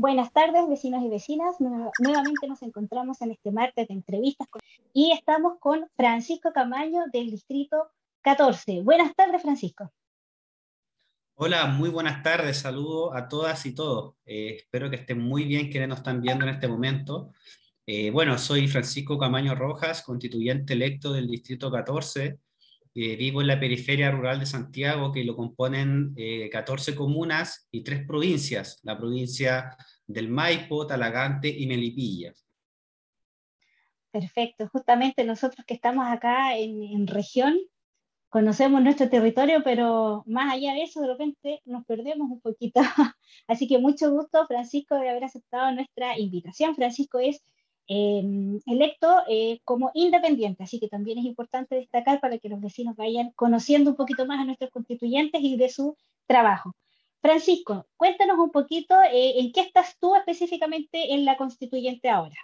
Buenas tardes, vecinos y vecinas. Nuevamente nos encontramos en este martes de entrevistas y estamos con Francisco Camaño del Distrito 14. Buenas tardes, Francisco. Hola, muy buenas tardes. Saludo a todas y todos. Eh, espero que estén muy bien quienes nos están viendo en este momento. Eh, bueno, soy Francisco Camaño Rojas, constituyente electo del Distrito 14. Eh, vivo en la periferia rural de Santiago, que lo componen 14 comunas y tres provincias, la provincia del Maipo, Talagante y Melipilla. Perfecto, justamente nosotros que estamos acá en región, conocemos nuestro territorio, pero más allá de eso, de repente nos perdemos un poquito. Así que mucho gusto, Francisco, de haber aceptado nuestra invitación. Francisco es em, electo eh, como independiente, así que también es importante destacar para que los vecinos vayan conociendo un poquito más a nuestros constituyentes y de su trabajo. Francisco, cuéntanos un poquito eh, en qué estás tú específicamente en la constituyente ahora.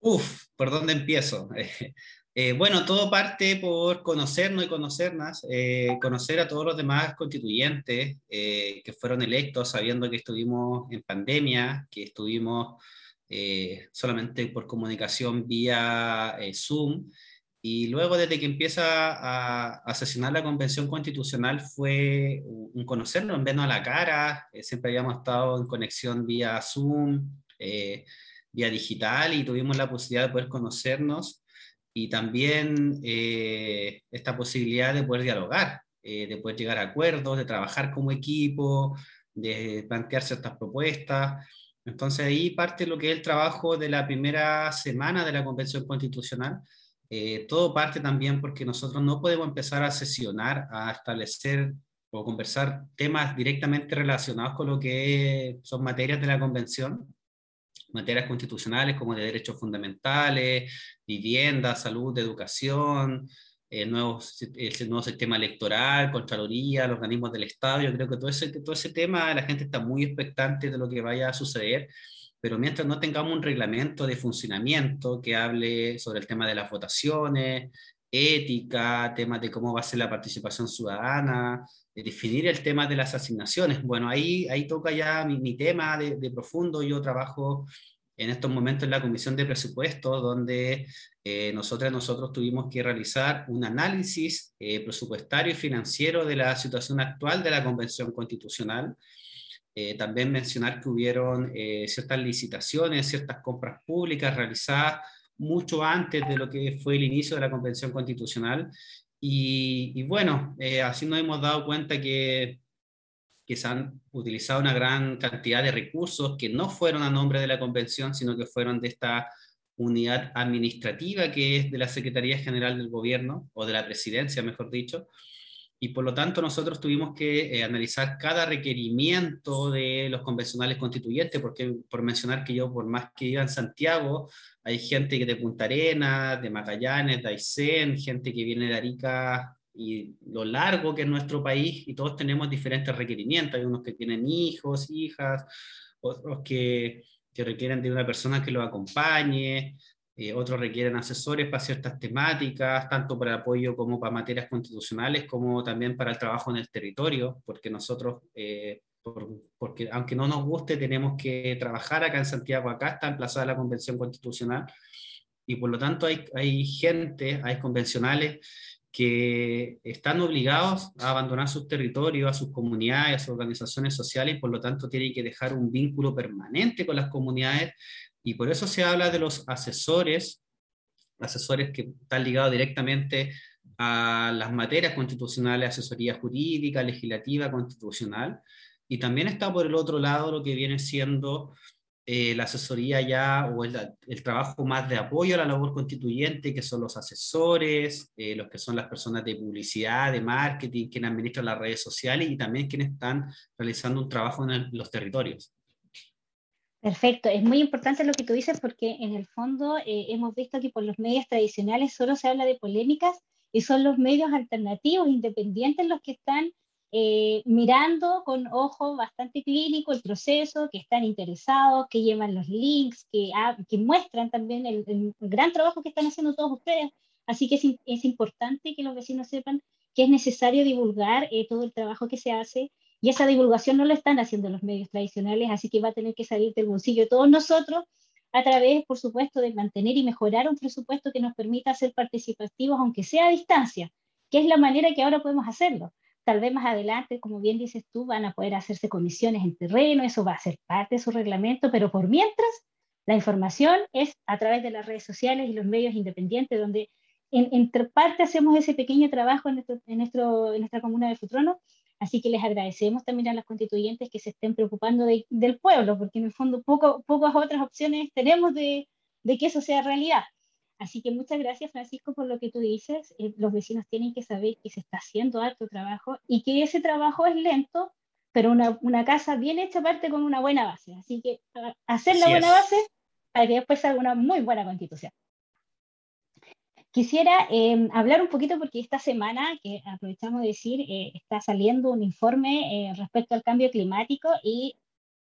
Uf, ¿por dónde empiezo? Eh, bueno, todo parte por conocernos y conocernos, eh, conocer a todos los demás constituyentes eh, que fueron electos, sabiendo que estuvimos en pandemia, que estuvimos solamente por comunicación vía Zoom. Y luego, desde que empieza a, a, sesionar la convención constitucional, fue un conocernos, en vernos a la cara. siempre habíamos estado en conexión vía Zoom, vía digital, y tuvimos la posibilidad de poder conocernos y también eh, esta posibilidad de poder dialogar, eh, de poder llegar a acuerdos, de trabajar como equipo, de plantear ciertas propuestas. Entonces ahí parte lo que es el trabajo de la primera semana de la Convención Constitucional. Eh, todo parte también porque nosotros no podemos empezar a sesionar, a establecer o conversar temas directamente relacionados con lo que son materias de la Convención, materias constitucionales como de derechos fundamentales, vivienda, salud, educación, el nuevo, el nuevo sistema electoral, Contraloría, los organismos del Estado. Yo creo que todo ese, todo ese tema, la gente está muy expectante de lo que vaya a suceder, pero mientras no tengamos un reglamento de funcionamiento que hable sobre el tema de las votaciones, ética, temas de cómo va a ser la participación ciudadana, definir el tema de las asignaciones. Bueno, ahí, ahí toca ya mi, tema de, profundo. Yo trabajo en estos momentos en la Comisión de Presupuestos, donde eh, nosotros, nosotros tuvimos que realizar un análisis eh, presupuestario y financiero de la situación actual de la Convención Constitucional. Eh, también mencionar que hubieron ciertas licitaciones, ciertas compras públicas realizadas mucho antes de lo que fue el inicio de la Convención Constitucional y, bueno, eh, así nos hemos dado cuenta que, que se han utilizado una gran cantidad de recursos que no fueron a nombre de la convención, sino que fueron de esta unidad administrativa que es de la Secretaría General del Gobierno, o de la Presidencia, mejor dicho, y por lo tanto nosotros tuvimos que eh, analizar cada requerimiento de los convencionales constituyentes, porque por mencionar que yo, por más que iba en Santiago, hay gente de Punta Arenas, de Magallanes, de Aysén, gente que viene de Arica y lo largo que es nuestro país, y todos tenemos diferentes requerimientos. Hay unos que tienen hijos, hijas, otros que, que requieren de una persona que los acompañe, eh, otros requieren asesores para ciertas temáticas, tanto para apoyo como para materias constitucionales, como también para el trabajo en el territorio, porque nosotros, eh, porque aunque no nos guste, tenemos que trabajar acá en Santiago, acá está emplazada la Convención Constitucional, y por lo tanto hay, hay gente, hay convencionales que están obligados a abandonar sus territorios, a sus comunidades, a sus organizaciones sociales, y por lo tanto tienen que dejar un vínculo permanente con las comunidades y por eso se habla de los asesores, asesores que están ligados directamente a las materias constitucionales, asesoría jurídica, legislativa, constitucional. Y también está por el otro lado lo que viene siendo eh, la asesoría ya o el, trabajo más de apoyo a la labor constituyente, que son los asesores, eh, los que son las personas de publicidad, de marketing, quienes administran las redes sociales y también quienes están realizando un trabajo en los territorios. Perfecto, es muy importante lo que tú dices porque en el fondo eh, hemos visto que por los medios tradicionales solo se habla de polémicas y son los medios alternativos, independientes, los que están eh, mirando con ojo bastante clínico el proceso, que están interesados, que llevan los links, que, muestran también el, gran trabajo que están haciendo todos ustedes. Así que es, es importante que los vecinos sepan que es necesario divulgar eh, todo el trabajo que se hace Y esa divulgación no la están haciendo los medios tradicionales, así que va a tener que salir del bolsillo de todos nosotros a través, por supuesto, de mantener y mejorar un presupuesto que nos permita ser participativos, aunque sea a distancia, que es la manera que ahora podemos hacerlo. Tal vez más adelante, como bien dices tú, van a poder hacerse comisiones en terreno, eso va a ser parte de su reglamento, pero por mientras, la información es a través de las redes sociales y los medios independientes, donde en, parte hacemos ese pequeño trabajo en, en nuestra comuna de Futrono, así que les agradecemos también a las constituyentes que se estén preocupando del pueblo, porque en el fondo poco, pocas otras opciones tenemos de, de que eso sea realidad. Así que muchas gracias, Francisco, por lo que tú dices. Eh, los vecinos tienen que saber que se está haciendo harto trabajo y que ese trabajo es lento, pero una, una casa bien hecha parte con una buena base. Así que hacer la buena base para que después salga una muy buena constitución. Quisiera em, hablar un poquito porque esta semana, que aprovechamos de decir, eh, está saliendo un informe eh, respecto al cambio climático y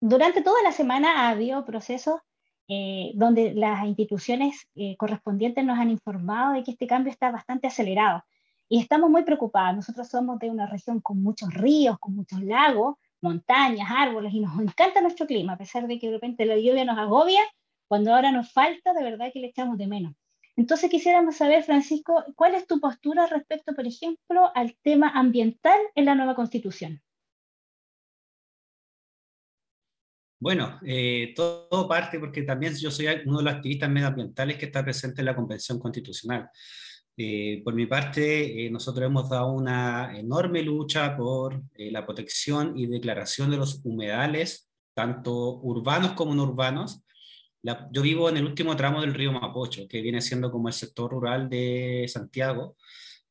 durante toda la semana ha habido procesos eh, donde las instituciones eh, correspondientes nos han informado de que este cambio está bastante acelerado. Y estamos muy preocupados. Nosotros somos de una región con muchos ríos, con muchos lagos, montañas, árboles, y nos encanta nuestro clima, a pesar de que de repente la lluvia nos agobia, cuando ahora nos falta, de verdad que le echamos de menos. Entonces quisiéramos saber, Francisco, ¿cuál es tu postura respecto, por ejemplo, al tema ambiental en la nueva constitución? Bueno, eh, todo, parte porque también yo soy uno de los activistas medioambientales que está presente en la Convención Constitucional. Eh, por mi parte, eh, nosotros hemos dado una enorme lucha por la protección y declaración de los humedales, tanto urbanos como no urbanos. Yo vivo en el último tramo del río Mapocho, que viene siendo como el sector rural de Santiago,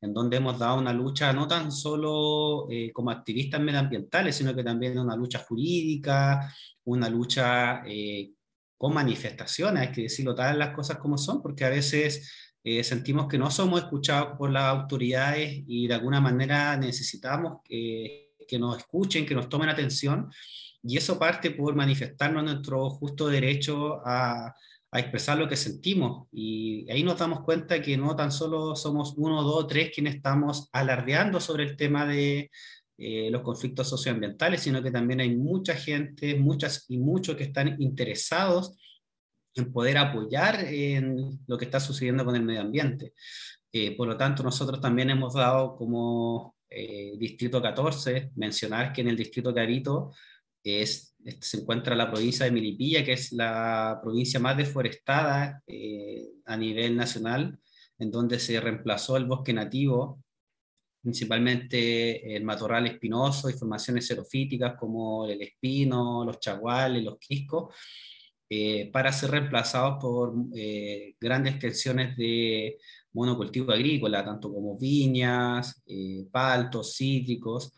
en donde hemos dado una lucha no tan solo como activistas medioambientales, sino que también una lucha jurídica, una lucha eh, con manifestaciones, hay que decirlo tal las cosas como son, porque a veces eh, sentimos que no somos escuchados por las autoridades y de alguna manera necesitamos que, que nos escuchen, que nos tomen atención, y eso parte por manifestarnos nuestro justo derecho a, expresar lo que sentimos. Y ahí nos damos cuenta que no tan solo somos uno, dos, tres quienes estamos alardeando sobre el tema de, eh, los conflictos socioambientales, sino que también hay mucha gente, muchas y muchos que están interesados en poder apoyar en lo que está sucediendo con el medio ambiente. Eh, por lo tanto, nosotros también hemos dado como eh, Distrito 14, mencionar que en el Distrito que habito es, se encuentra la provincia de Milipilla, que es la provincia más deforestada a nivel nacional, en donde se reemplazó el bosque nativo principalmente el matorral espinoso y formaciones xerofíticas como el espino, los chaguales, los quiscos, eh, para ser reemplazados por eh, grandes extensiones de monocultivo agrícola, tanto como viñas, eh, paltos, cítricos,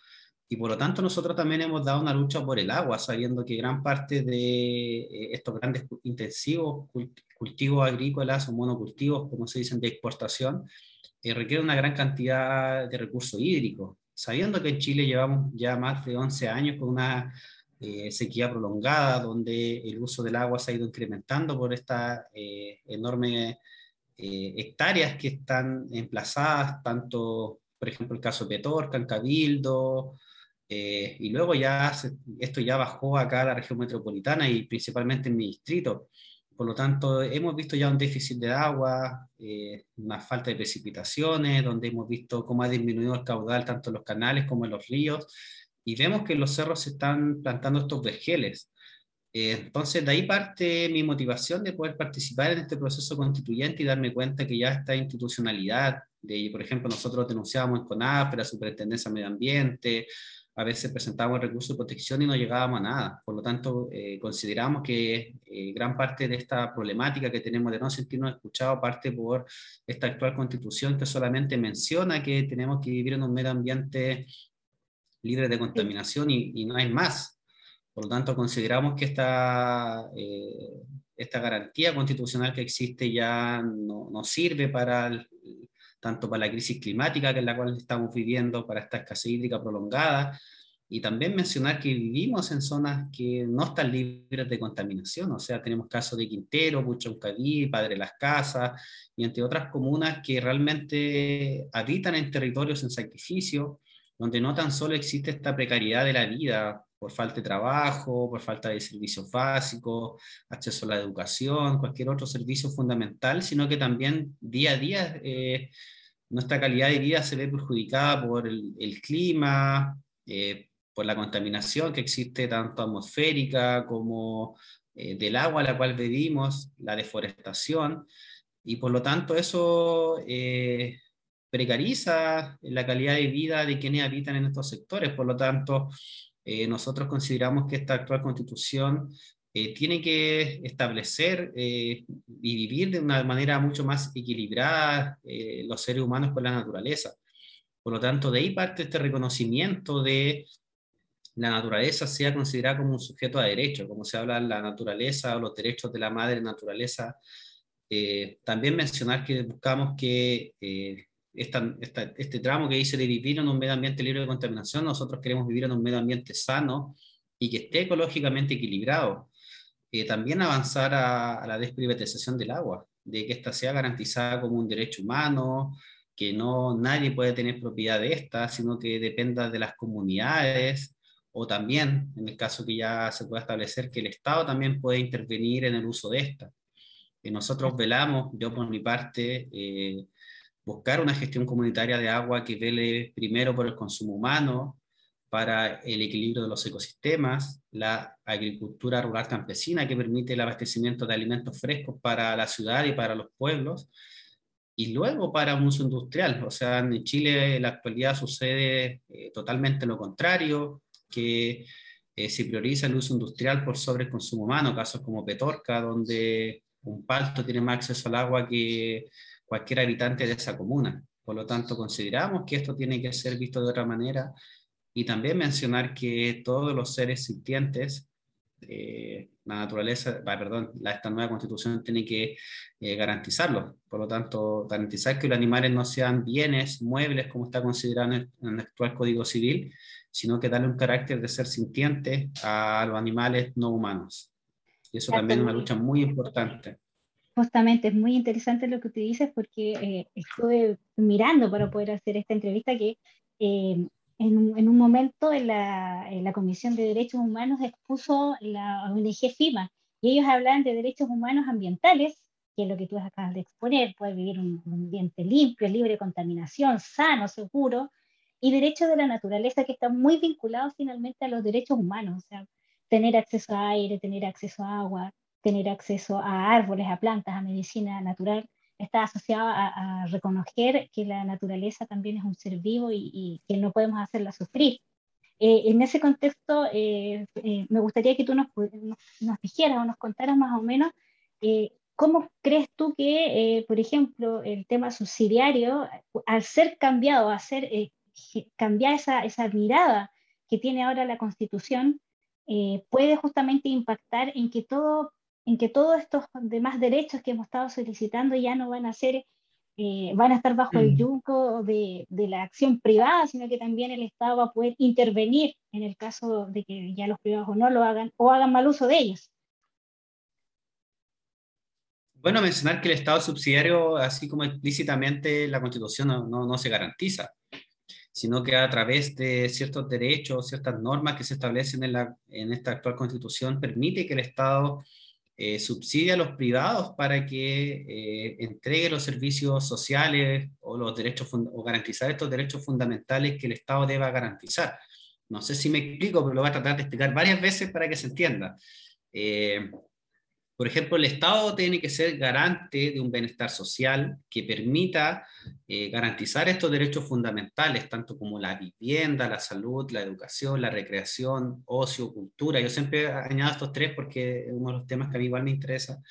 y por lo tanto nosotros también hemos dado una lucha por el agua, sabiendo que gran parte de estos grandes intensivos cultivos agrícolas o monocultivos, como se dicen, de exportación, eh, requiere una gran cantidad de recursos hídricos, sabiendo que en Chile llevamos ya más de 11 años con una eh, sequía prolongada, donde el uso del agua se ha ido incrementando por estas eh, enormes hectáreas que están emplazadas, tanto, por ejemplo, el caso de Petorca, en Cabildo, y luego ya esto ya bajó acá a la región metropolitana y principalmente en mi distrito. Por lo tanto, hemos visto ya un déficit de agua, eh, una falta de precipitaciones, donde hemos visto cómo ha disminuido el caudal tanto en los canales como en los ríos, y vemos que en los cerros se están plantando estos vergeles. Eh, entonces, de ahí parte mi motivación de poder participar en este proceso constituyente y darme cuenta que ya esta institucionalidad, de, por ejemplo, nosotros denunciábamos en CONAF, la Superintendencia de Medio Ambiente, a veces presentábamos recursos de protección y no llegábamos a nada. Por lo tanto, eh, consideramos que eh, gran parte de esta problemática que tenemos de no sentirnos escuchados parte por esta actual constitución que solamente menciona que tenemos que vivir en un medio ambiente libre de contaminación y, no hay más. Por lo tanto, consideramos que esta, eh, esta garantía constitucional que existe ya no, no sirve para el, tanto para la crisis climática que es la cual estamos viviendo, para esta escasez hídrica prolongada, y también mencionar que vivimos en zonas que no están libres de contaminación, o sea, tenemos casos de Quintero, Puchoncaví, Padre Las Casas, y entre otras comunas que realmente habitan en territorios en sacrificio, donde no tan solo existe esta precariedad de la vida por falta de trabajo, por falta de servicios básicos, acceso a la educación, cualquier otro servicio fundamental, sino que también día a día eh, nuestra calidad de vida se ve perjudicada por el, clima, eh, por la contaminación que existe tanto atmosférica como eh, del agua a la cual vivimos, la deforestación, y por lo tanto eso precariza la calidad de vida de quienes habitan en estos sectores. Por lo tanto, eh, nosotros consideramos que esta actual constitución eh, tiene que establecer eh, y vivir de una manera mucho más equilibrada los seres humanos con la naturaleza. Por lo tanto, de ahí parte este reconocimiento de la naturaleza sea considerada como un sujeto de derecho, como se habla de la naturaleza o los derechos de la madre naturaleza. también mencionar que buscamos que este tramo que dice de vivir en un medio ambiente libre de contaminación, nosotros queremos vivir en un medio ambiente sano y que esté ecológicamente equilibrado. Eh, también avanzar a, la desprivatización del agua, de que ésta sea garantizada como un derecho humano, que no nadie puede tener propiedad de esta, sino que dependa de las comunidades, o también, en el caso que ya se pueda establecer, que el Estado también puede intervenir en el uso de esta. Y nosotros velamos, yo por mi parte, eh, buscar una gestión comunitaria de agua que vele primero por el consumo humano, para el equilibrio de los ecosistemas, la agricultura rural campesina que permite el abastecimiento de alimentos frescos para la ciudad y para los pueblos, y luego para un uso industrial. O sea, en Chile en la actualidad sucede eh, totalmente lo contrario, que eh, se prioriza el uso industrial por sobre el consumo humano, casos como Petorca, donde un palto tiene más acceso al agua que cualquier habitante de esa comuna. Por lo tanto, consideramos que esto tiene que ser visto de otra manera y también mencionar que todos los seres sintientes, eh, la naturaleza, perdón, la, esta nueva constitución tiene que eh, garantizarlo. Por lo tanto, garantizar que los animales no sean bienes, muebles, como está considerado en el, actual Código Civil, sino que darle un carácter de ser sintiente a los animales no humanos. Y eso también es una lucha muy importante. Justamente, es muy interesante lo que tú dices porque eh, estuve mirando para poder hacer esta entrevista que eh, en, un, momento en la, en Comisión de Derechos Humanos expuso la ONG FIMA y ellos hablan de derechos humanos ambientales, que es lo que tú acabas de exponer, poder vivir un, un ambiente limpio, libre de contaminación, sano, seguro, y derechos de la naturaleza que están muy vinculados finalmente a los derechos humanos, o sea, tener acceso a aire, tener acceso a agua, tener acceso a árboles, a plantas, a medicina natural, está asociado a, reconocer que la naturaleza también es un ser vivo y, que no podemos hacerla sufrir. Eh, en ese contexto, eh, eh, me gustaría que tú nos, nos, dijeras o nos contaras más o menos cómo crees tú que, por ejemplo, el tema subsidiario, al ser cambiado, a ser, cambiar esa, esa mirada que tiene ahora la Constitución, puede justamente impactar en que todo en que todos estos demás derechos que hemos estado solicitando ya no van a ser, eh, van a estar bajo el mm. yugo de, de, la acción privada, sino que también el Estado va a poder intervenir en el caso de que ya los privados no lo hagan o hagan mal uso de ellos. Bueno, mencionar que el Estado subsidiario, así como explícitamente la Constitución no, no, no se garantiza, sino que a través de ciertos derechos, ciertas normas que se establecen en, la, en esta actual Constitución, permite que el Estado eh, subsidia a los privados para que eh, entregue los servicios sociales o los derechos o garantizar estos derechos fundamentales que el Estado deba garantizar. No sé si me explico, pero lo voy a tratar de explicar varias veces para que se entienda. Eh, por ejemplo, el Estado tiene que ser garante de un bienestar social que permita eh, garantizar estos derechos fundamentales, tanto como la vivienda, la salud, la educación, la recreación, ocio, cultura. Yo siempre añado estos tres porque es uno de los temas que a mí igual me interesa.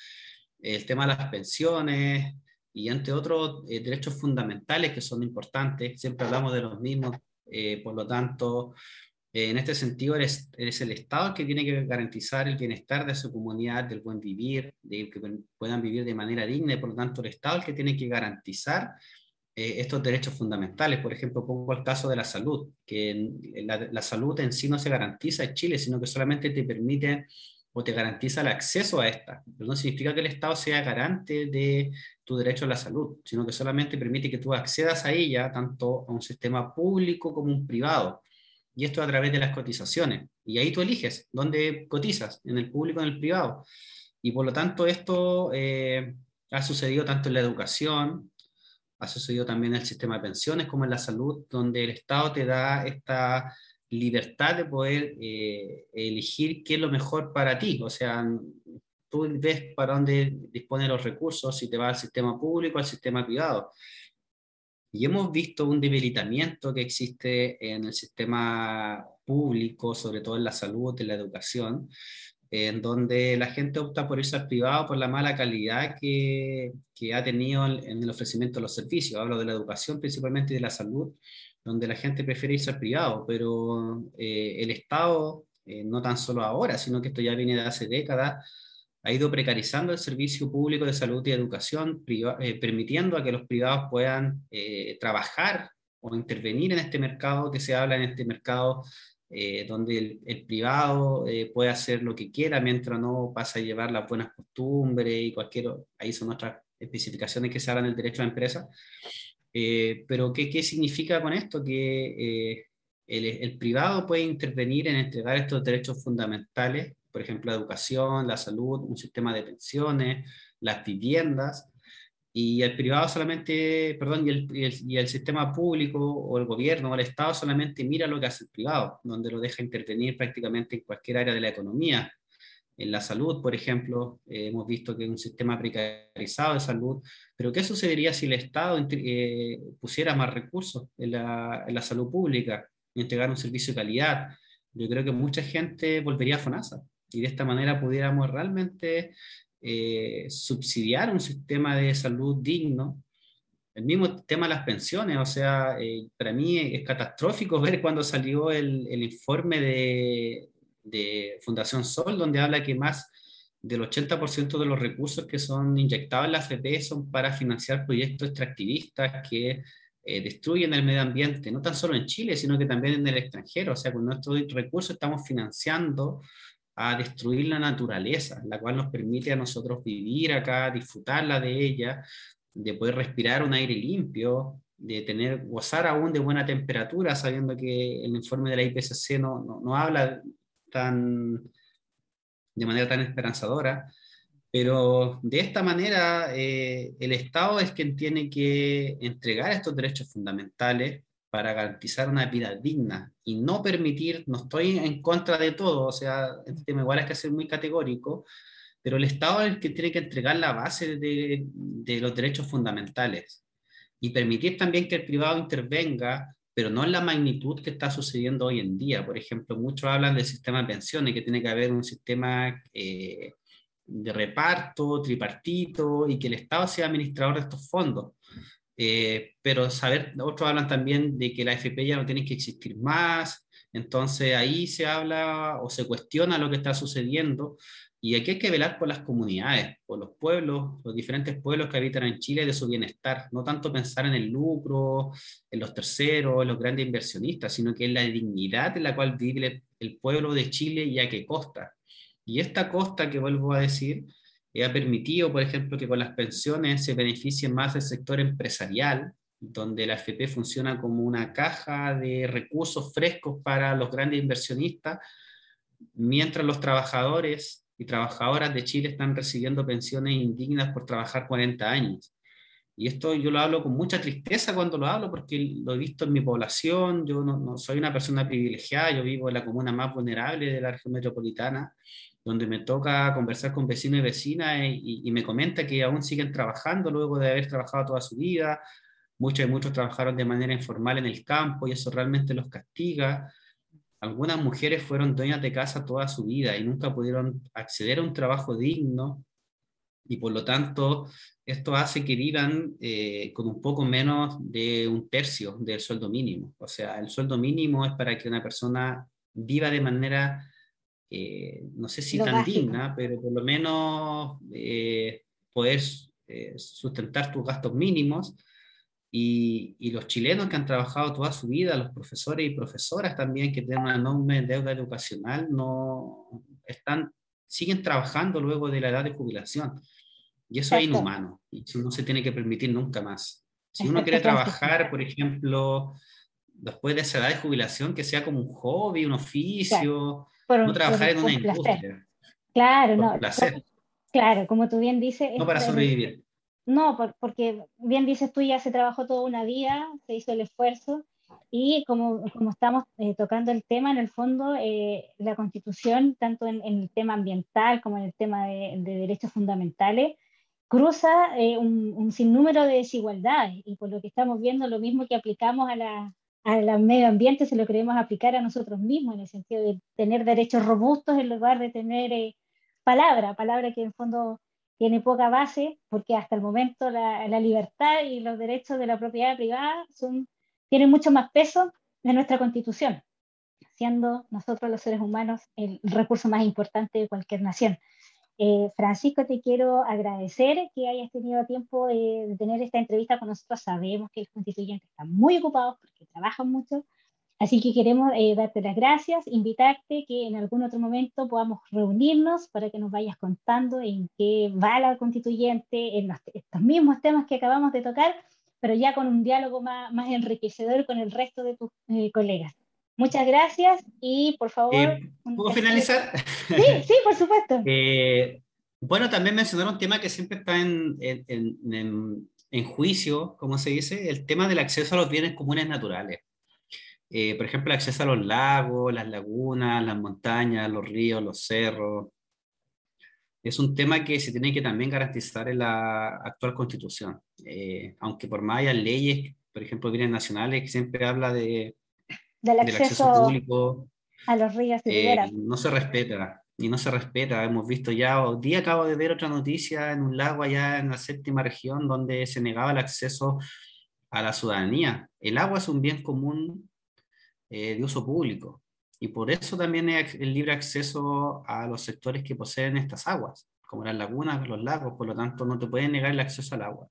El tema de las pensiones y entre otros eh, derechos fundamentales que son importantes. Siempre hablamos de los mismos. Eh, por lo tanto, en este sentido, eres, el Estado el que tiene que garantizar el bienestar de su comunidad, del buen vivir, de que puedan vivir de manera digna, y por lo tanto, el Estado el que tiene que garantizar eh, estos derechos fundamentales. Por ejemplo, pongo el caso de la salud, que la, salud en sí no se garantiza en Chile, sino que solamente te permite o te garantiza el acceso a esta. Pero no significa que el Estado sea garante de tu derecho a la salud, sino que solamente permite que tú accedas a ella tanto a un sistema público como un privado. Y esto a través de las cotizaciones. Y ahí tú eliges dónde cotizas, en el público o en el privado. Y por lo tanto esto eh, ha sucedido tanto en la educación, ha sucedido también en el sistema de pensiones como en la salud, donde el Estado te da esta libertad de poder eh, elegir qué es lo mejor para ti. O sea, tú ves para dónde dispone los recursos, si te va al sistema público o al sistema privado. Y hemos visto un debilitamiento que existe en el sistema público, sobre todo en la salud, en la educación, en donde la gente opta por irse al privado por la mala calidad que, que ha tenido en el ofrecimiento de los servicios. Hablo de la educación principalmente y de la salud, donde la gente prefiere irse al privado, pero eh, el Estado, eh, no tan solo ahora, sino que esto ya viene de hace décadas, ha ido precarizando el servicio público de salud y educación, eh, permitiendo a que los privados puedan trabajar o intervenir en este mercado que se habla en este mercado donde el, privado puede hacer lo que quiera mientras no pasa a llevar las buenas costumbres y cualquier, ahí son otras especificaciones que se hablan del derecho a la empresa, eh, pero ¿qué, ¿qué, significa con esto? Que eh, el, el, privado puede intervenir en entregar estos derechos fundamentales, por ejemplo, la educación, la salud, un sistema de pensiones, las viviendas, y el privado solamente, perdón, y el, y el, y el sistema público o el gobierno o el Estado solamente mira lo que hace el privado, donde lo deja intervenir prácticamente en cualquier área de la economía, en la salud, por ejemplo, eh, hemos visto que es un sistema precarizado de salud, pero ¿qué sucedería si el Estado eh, pusiera más recursos en la, en la, salud pública y entregara un servicio de calidad? Yo creo que mucha gente volvería a FONASA y de esta manera pudiéramos realmente eh, subsidiar un sistema de salud digno. El mismo tema de las pensiones, o sea, para mí es catastrófico ver cuando salió el, el informe de, de Fundación Sol, donde habla que más del 80% de los recursos que son inyectados en la AFP son para financiar proyectos extractivistas que eh, destruyen el medio ambiente, no tan solo en Chile, sino que también en el extranjero. O sea, con nuestros recursos estamos financiando a destruir la naturaleza, la cual nos permite a nosotros vivir acá, disfrutarla de ella, de poder respirar un aire limpio, de tener, gozar aún de buena temperatura, sabiendo que el informe de la IPCC no, no, no habla tan, de manera tan esperanzadora, pero de esta manera eh, el Estado es quien tiene que entregar estos derechos fundamentales para garantizar una vida digna y no permitir, no estoy en contra de todo, o sea, este tema igual es que ser muy categórico, pero el Estado es el que tiene que entregar la base de, los derechos fundamentales y permitir también que el privado intervenga pero no en la magnitud que está sucediendo hoy en día. Por ejemplo, muchos hablan del sistema de pensiones, que tiene que haber un sistema eh, de reparto, tripartito, y que el Estado sea administrador de estos fondos. Eh, pero saber, otros hablan también de que la AFP ya no tiene que existir más, entonces ahí se habla o se cuestiona lo que está sucediendo, y aquí hay que velar por las comunidades, por los pueblos, los diferentes pueblos que habitan en Chile, de su bienestar. No tanto pensar en el lucro, en los terceros, en los grandes inversionistas, sino que en la dignidad en la cual vive el pueblo de Chile y a qué costa. Y esta costa, que vuelvo a decir, eh, ha permitido, por ejemplo, que con las pensiones se beneficie más el sector empresarial, donde la FP funciona como una caja de recursos frescos para los grandes inversionistas, mientras los trabajadores y trabajadoras de Chile están recibiendo pensiones indignas por trabajar 40 años. Y esto yo lo hablo con mucha tristeza cuando lo hablo porque lo he visto en mi población, yo no, soy una persona privilegiada, yo vivo en la comuna más vulnerable de la región metropolitana, donde me toca conversar con vecinos y vecinas y, y me comenta que aún siguen trabajando luego de haber trabajado toda su vida, muchos y muchos trabajaron de manera informal en el campo y eso realmente los castiga. Algunas mujeres fueron dueñas de casa toda su vida y nunca pudieron acceder a un trabajo digno y por lo tanto esto hace que vivan eh, con un poco menos de un tercio del sueldo mínimo. O sea, el sueldo mínimo es para que una persona viva de manera, eh, no sé si tan digna, pero por lo menos eh, poder sustentar tus gastos mínimos y, los chilenos que han trabajado toda su vida, los profesores y profesoras también que tienen una enorme deuda educacional, no están siguen trabajando luego de la edad de jubilación. Y eso es inhumano, y eso no se tiene que permitir nunca más. Si uno quiere trabajar, por ejemplo, después de esa edad de jubilación, que sea como un hobby, un oficio, no trabajar en una industria. Claro, no. Claro, como tú bien dices. No para sobrevivir. No, porque bien dices tú, ya se trabajó toda una vida, se hizo el esfuerzo, y como, como estamos eh, tocando el tema, en el fondo, eh, la Constitución, tanto en, el tema ambiental como en el tema de, derechos fundamentales, cruza eh, un, un, sinnúmero de desigualdades. Y por lo que estamos viendo, lo mismo que aplicamos a la, al medio ambiente se lo queremos aplicar a nosotros mismos, en el sentido de tener derechos robustos en lugar de tener palabra, palabra que en fondo tiene poca base, porque hasta el momento la, la libertad y los derechos de la propiedad privada son tiene mucho más peso en nuestra constitución, siendo nosotros los seres humanos el recurso más importante de cualquier nación. Eh, Francisco, te quiero agradecer que hayas tenido tiempo de, tener esta entrevista con nosotros. Sabemos que los constituyentes están muy ocupados porque trabajan mucho, así que queremos eh, darte las gracias, invitarte que en algún otro momento podamos reunirnos para que nos vayas contando en qué va la constituyente, en estos mismos temas que acabamos de tocar pero ya con un diálogo más, más enriquecedor con el resto de tus eh, colegas. Muchas gracias y por favor... Eh, ¿Puedo finalizar? Sí, sí, por supuesto. Eh, bueno, también mencionar un tema que siempre está en, en, en, en, juicio, como se dice, el tema del acceso a los bienes comunes naturales. por ejemplo, el acceso a los lagos, las lagunas, las montañas, los ríos, los cerros, es un tema que se tiene que también garantizar en la actual constitución. Eh, aunque por más haya leyes, por ejemplo, bienes nacionales, que siempre habla de, del, acceso público a los ríos y eh, no se respeta, y no se respeta. Hemos visto ya, hoy día acabo de ver otra noticia en un lago allá en la séptima región donde se negaba el acceso a la ciudadanía. El agua es un bien común eh, de uso público. Y por eso también es el libre acceso a los sectores que poseen estas aguas, como las lagunas, los lagos, por lo tanto no te pueden negar el acceso al agua.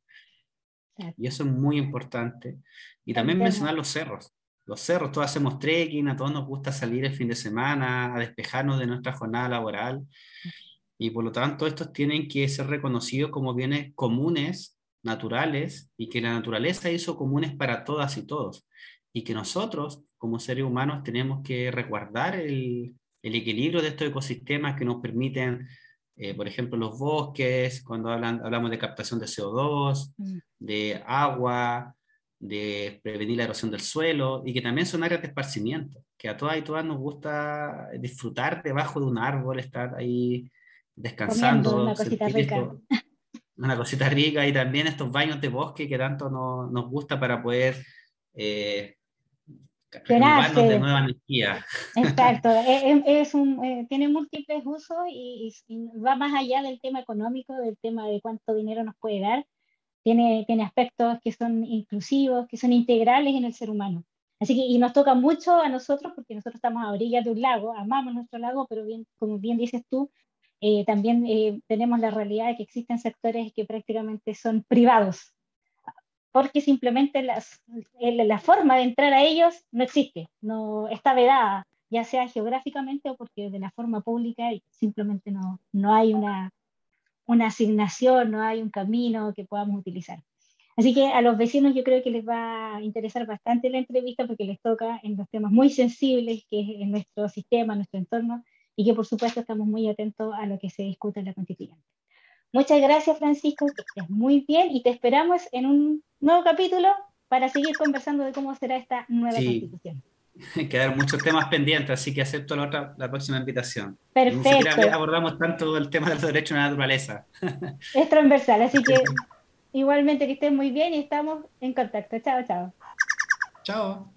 Y eso es muy importante. Y también mencionar los cerros. Los cerros, todos hacemos trekking, a todos nos gusta salir el fin de semana, a despejarnos de nuestra jornada laboral. Y por lo tanto, estos tienen que ser reconocidos como bienes comunes, naturales, y que la naturaleza hizo comunes para todas y todos. Y que nosotros, como seres humanos tenemos que resguardar el, el equilibrio de estos ecosistemas que nos permiten, eh, por ejemplo, los bosques, cuando hablan, hablamos de captación de CO2, mm. de agua, de prevenir la erosión del suelo, y que también son áreas de esparcimiento, que a todas y todas nos gusta disfrutar debajo de un árbol, estar ahí descansando. una cosita rica. una cosita rica y también estos baños de bosque que tanto nos, nos gusta para poder eh, de nueva energía. Exacto, e, e, es, un, eh, tiene múltiples usos y, va más allá del tema económico, del tema de cuánto dinero nos puede dar. Tiene, tiene aspectos que son inclusivos, que son integrales en el ser humano. Así que, y nos toca mucho a nosotros, porque nosotros estamos a orillas de un lago, amamos nuestro lago, pero bien, como bien dices tú, eh, también eh, tenemos la realidad de que existen sectores que prácticamente son privados, porque simplemente las, la forma de entrar a ellos no existe, no está vedada, ya sea geográficamente o porque de la forma pública simplemente no, no hay una, una asignación, no hay un camino que podamos utilizar. Así que a los vecinos yo creo que les va a interesar bastante la entrevista porque les toca en los temas muy sensibles que es en nuestro sistema, nuestro entorno, y que por supuesto estamos muy atentos a lo que se discute en la constituyente. Muchas gracias, Francisco, que estés muy bien y te esperamos en un nuevo capítulo para seguir conversando de cómo será esta nueva constitución. Quedan muchos temas pendientes, así que acepto la, otra, la próxima invitación. Perfecto. Ni abordamos tanto el tema de los derechos de la naturaleza. Es transversal, así que igualmente que estén muy bien y estamos en contacto. Chao, chao. Chao.